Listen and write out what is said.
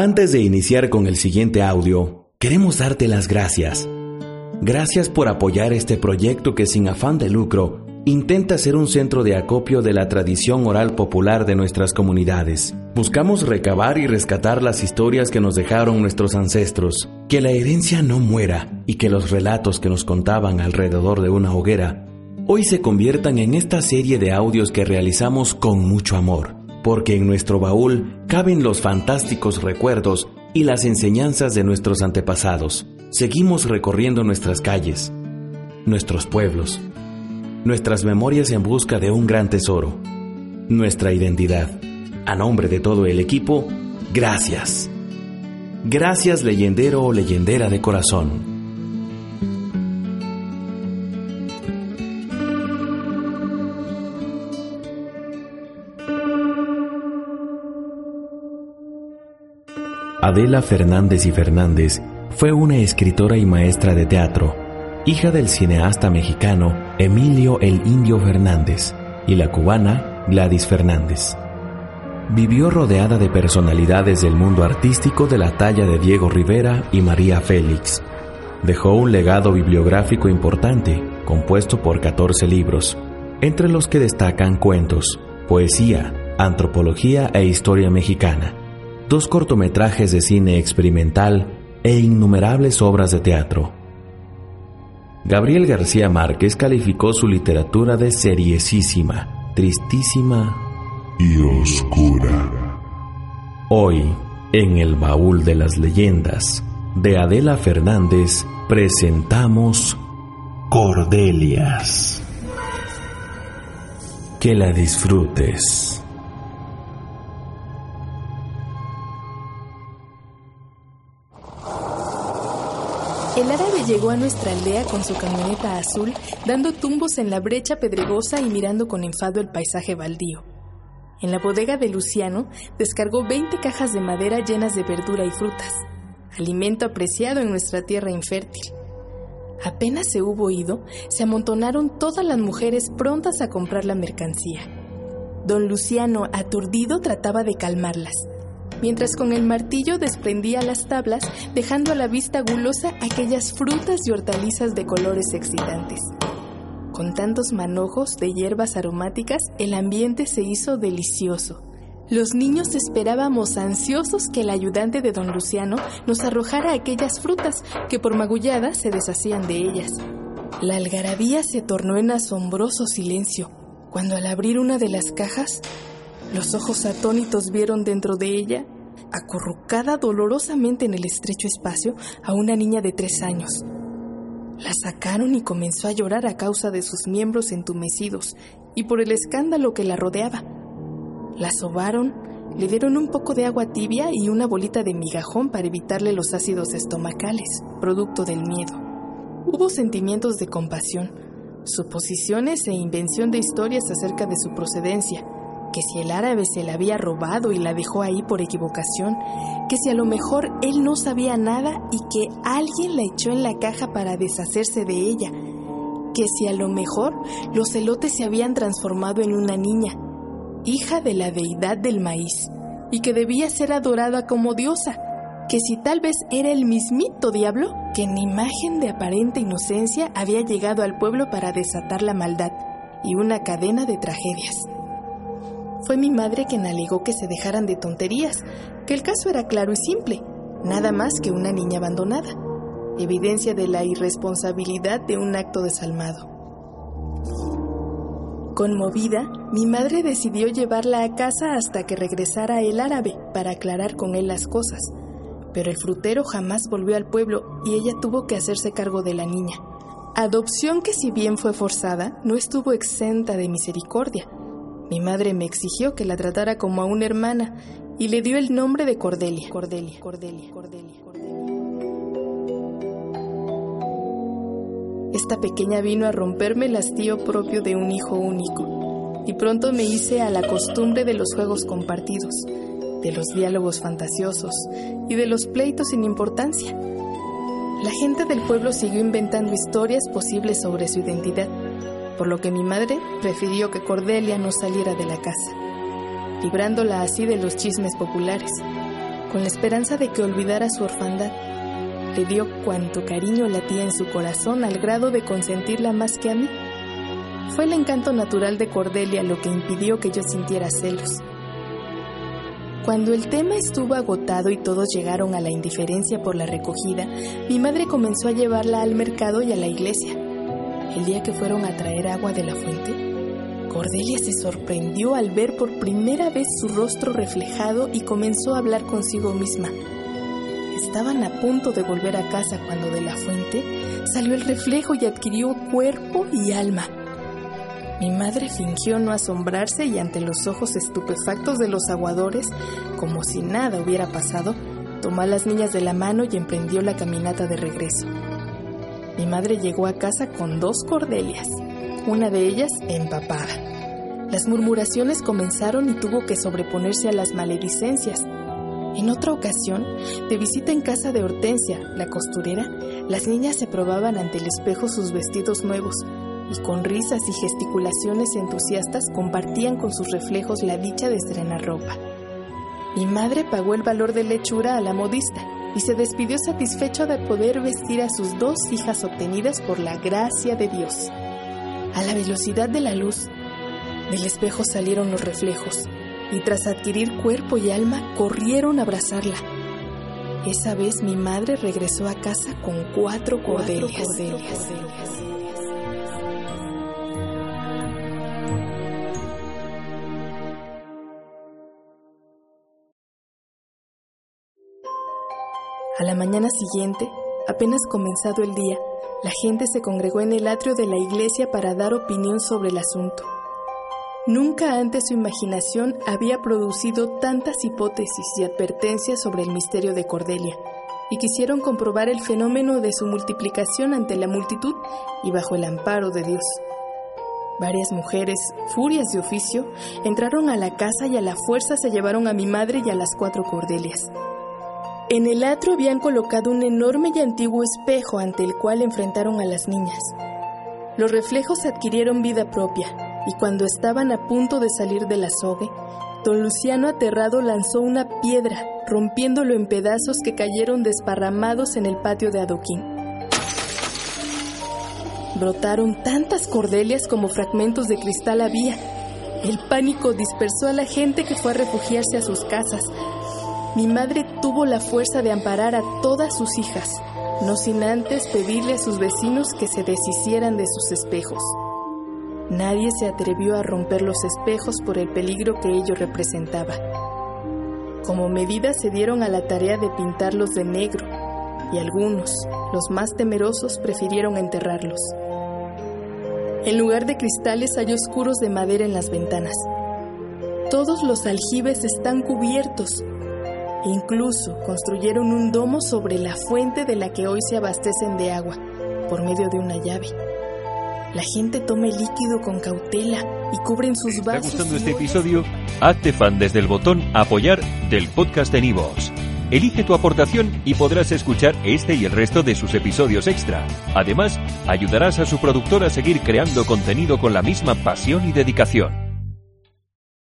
Antes de iniciar con el siguiente audio, queremos darte las gracias. Gracias por apoyar este proyecto que sin afán de lucro intenta ser un centro de acopio de la tradición oral popular de nuestras comunidades. Buscamos recabar y rescatar las historias que nos dejaron nuestros ancestros, que la herencia no muera y que los relatos que nos contaban alrededor de una hoguera hoy se conviertan en esta serie de audios que realizamos con mucho amor, porque en nuestro baúl caben los fantásticos recuerdos y las enseñanzas de nuestros antepasados. Seguimos recorriendo nuestras calles, nuestros pueblos, nuestras memorias en busca de un gran tesoro, nuestra identidad. A nombre de todo el equipo, gracias. Gracias leyendero o leyendera de corazón. Adela Fernández y Fernández fue una escritora y maestra de teatro, hija del cineasta mexicano Emilio el Indio Fernández y la cubana Gladys Fernández. Vivió rodeada de personalidades del mundo artístico de la talla de Diego Rivera y María Félix. Dejó un legado bibliográfico importante, compuesto por 14 libros, entre los que destacan cuentos, poesía, antropología e historia mexicana dos cortometrajes de cine experimental e innumerables obras de teatro. Gabriel García Márquez calificó su literatura de seriesísima, tristísima y oscura. Hoy, en el baúl de las leyendas de Adela Fernández, presentamos Cordelias. Que la disfrutes. El árabe llegó a nuestra aldea con su camioneta azul, dando tumbos en la brecha pedregosa y mirando con enfado el paisaje baldío. En la bodega de Luciano descargó 20 cajas de madera llenas de verdura y frutas, alimento apreciado en nuestra tierra infértil. Apenas se hubo ido, se amontonaron todas las mujeres prontas a comprar la mercancía. Don Luciano, aturdido, trataba de calmarlas mientras con el martillo desprendía las tablas, dejando a la vista gulosa aquellas frutas y hortalizas de colores excitantes. Con tantos manojos de hierbas aromáticas, el ambiente se hizo delicioso. Los niños esperábamos ansiosos que el ayudante de don Luciano nos arrojara aquellas frutas que por magullada se deshacían de ellas. La algarabía se tornó en asombroso silencio cuando al abrir una de las cajas los ojos atónitos vieron dentro de ella, acurrucada dolorosamente en el estrecho espacio, a una niña de tres años. La sacaron y comenzó a llorar a causa de sus miembros entumecidos y por el escándalo que la rodeaba. La sobaron, le dieron un poco de agua tibia y una bolita de migajón para evitarle los ácidos estomacales, producto del miedo. Hubo sentimientos de compasión, suposiciones e invención de historias acerca de su procedencia, que si el árabe se la había robado y la dejó ahí por equivocación, que si a lo mejor él no sabía nada y que alguien la echó en la caja para deshacerse de ella, que si a lo mejor los elotes se habían transformado en una niña, hija de la deidad del maíz, y que debía ser adorada como diosa, que si tal vez era el mismito diablo que en imagen de aparente inocencia había llegado al pueblo para desatar la maldad y una cadena de tragedias. Fue mi madre quien alegó que se dejaran de tonterías, que el caso era claro y simple, nada más que una niña abandonada, evidencia de la irresponsabilidad de un acto desalmado. Conmovida, mi madre decidió llevarla a casa hasta que regresara el árabe para aclarar con él las cosas, pero el frutero jamás volvió al pueblo y ella tuvo que hacerse cargo de la niña. Adopción que si bien fue forzada, no estuvo exenta de misericordia, mi madre me exigió que la tratara como a una hermana y le dio el nombre de Cordelia. Cordelia, Cordelia, Cordelia, Esta pequeña vino a romperme el hastío propio de un hijo único y pronto me hice a la costumbre de los juegos compartidos, de los diálogos fantasiosos y de los pleitos sin importancia. La gente del pueblo siguió inventando historias posibles sobre su identidad por lo que mi madre prefirió que Cordelia no saliera de la casa, librándola así de los chismes populares. con la esperanza de que olvidara su orfandad. Le dio cuanto cariño latía en su corazón al grado de consentirla más que a mí. Fue el encanto natural de Cordelia lo que impidió que yo sintiera celos. Cuando el tema estuvo agotado y todos llegaron a la indiferencia por la recogida, mi madre comenzó a llevarla al mercado y a la iglesia. El día que fueron a traer agua de la fuente, Cordelia se sorprendió al ver por primera vez su rostro reflejado y comenzó a hablar consigo misma. Estaban a punto de volver a casa cuando de la fuente salió el reflejo y adquirió cuerpo y alma. Mi madre fingió no asombrarse y ante los ojos estupefactos de los aguadores, como si nada hubiera pasado, tomó a las niñas de la mano y emprendió la caminata de regreso. Mi madre llegó a casa con dos cordelias, una de ellas empapada. Las murmuraciones comenzaron y tuvo que sobreponerse a las maledicencias. En otra ocasión, de visita en casa de Hortensia, la costurera, las niñas se probaban ante el espejo sus vestidos nuevos y con risas y gesticulaciones entusiastas compartían con sus reflejos la dicha de estrenar ropa. Mi madre pagó el valor de lechura a la modista y se despidió satisfecho de poder vestir a sus dos hijas obtenidas por la gracia de Dios. A la velocidad de la luz, del espejo salieron los reflejos y tras adquirir cuerpo y alma corrieron a abrazarla. Esa vez mi madre regresó a casa con cuatro cordelias. A la mañana siguiente, apenas comenzado el día, la gente se congregó en el atrio de la iglesia para dar opinión sobre el asunto. Nunca antes su imaginación había producido tantas hipótesis y advertencias sobre el misterio de Cordelia, y quisieron comprobar el fenómeno de su multiplicación ante la multitud y bajo el amparo de Dios. Varias mujeres, furias de oficio, entraron a la casa y a la fuerza se llevaron a mi madre y a las cuatro Cordelias. En el atrio habían colocado un enorme y antiguo espejo ante el cual enfrentaron a las niñas. Los reflejos adquirieron vida propia y cuando estaban a punto de salir del azogue, don Luciano aterrado lanzó una piedra, rompiéndolo en pedazos que cayeron desparramados en el patio de adoquín. Brotaron tantas cordelias como fragmentos de cristal había. El pánico dispersó a la gente que fue a refugiarse a sus casas, mi madre tuvo la fuerza de amparar a todas sus hijas, no sin antes pedirle a sus vecinos que se deshicieran de sus espejos. Nadie se atrevió a romper los espejos por el peligro que ello representaba. Como medida se dieron a la tarea de pintarlos de negro y algunos, los más temerosos, prefirieron enterrarlos. En lugar de cristales hay oscuros de madera en las ventanas. Todos los aljibes están cubiertos Incluso construyeron un domo sobre la fuente de la que hoy se abastecen de agua, por medio de una llave. La gente toma el líquido con cautela y cubren sus vasos. ¿Te está gustando este episodio? Hazte fan desde el botón apoyar del podcast de Nivos. Elige tu aportación y podrás escuchar este y el resto de sus episodios extra. Además, ayudarás a su productor a seguir creando contenido con la misma pasión y dedicación.